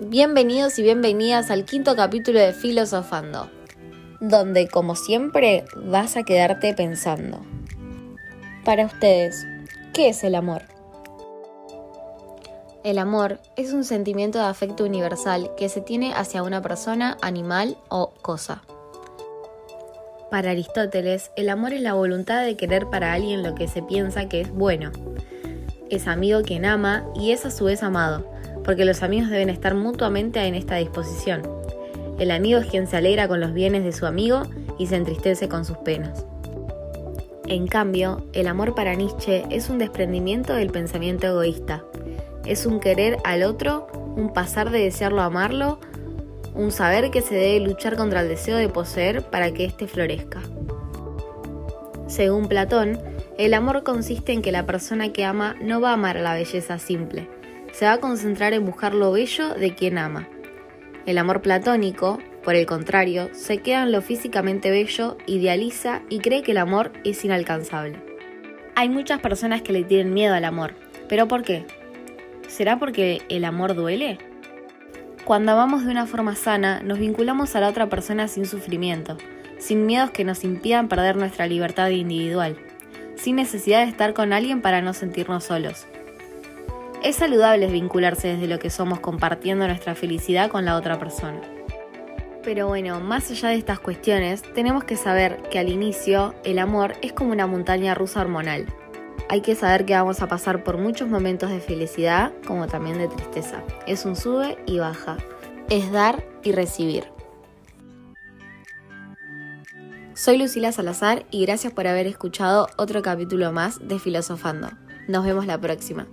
Bienvenidos y bienvenidas al quinto capítulo de Filosofando, donde como siempre vas a quedarte pensando. Para ustedes, ¿qué es el amor? El amor es un sentimiento de afecto universal que se tiene hacia una persona, animal o cosa. Para Aristóteles, el amor es la voluntad de querer para alguien lo que se piensa que es bueno. Es amigo quien ama y es a su vez amado, porque los amigos deben estar mutuamente en esta disposición. El amigo es quien se alegra con los bienes de su amigo y se entristece con sus penas. En cambio, el amor para Nietzsche es un desprendimiento del pensamiento egoísta, es un querer al otro, un pasar de desearlo a amarlo, un saber que se debe luchar contra el deseo de poseer para que éste florezca. Según Platón, el amor consiste en que la persona que ama no va a amar a la belleza simple, se va a concentrar en buscar lo bello de quien ama. El amor platónico, por el contrario, se queda en lo físicamente bello, idealiza y cree que el amor es inalcanzable. Hay muchas personas que le tienen miedo al amor, pero ¿por qué? ¿Será porque el amor duele? Cuando amamos de una forma sana, nos vinculamos a la otra persona sin sufrimiento, sin miedos que nos impidan perder nuestra libertad individual, sin necesidad de estar con alguien para no sentirnos solos. Es saludable vincularse desde lo que somos compartiendo nuestra felicidad con la otra persona. Pero bueno, más allá de estas cuestiones, tenemos que saber que al inicio el amor es como una montaña rusa hormonal hay que saber que vamos a pasar por muchos momentos de felicidad como también de tristeza. Es un sube y baja. Es dar y recibir. Soy Lucila Salazar y gracias por haber escuchado otro capítulo más de Filosofando. Nos vemos la próxima.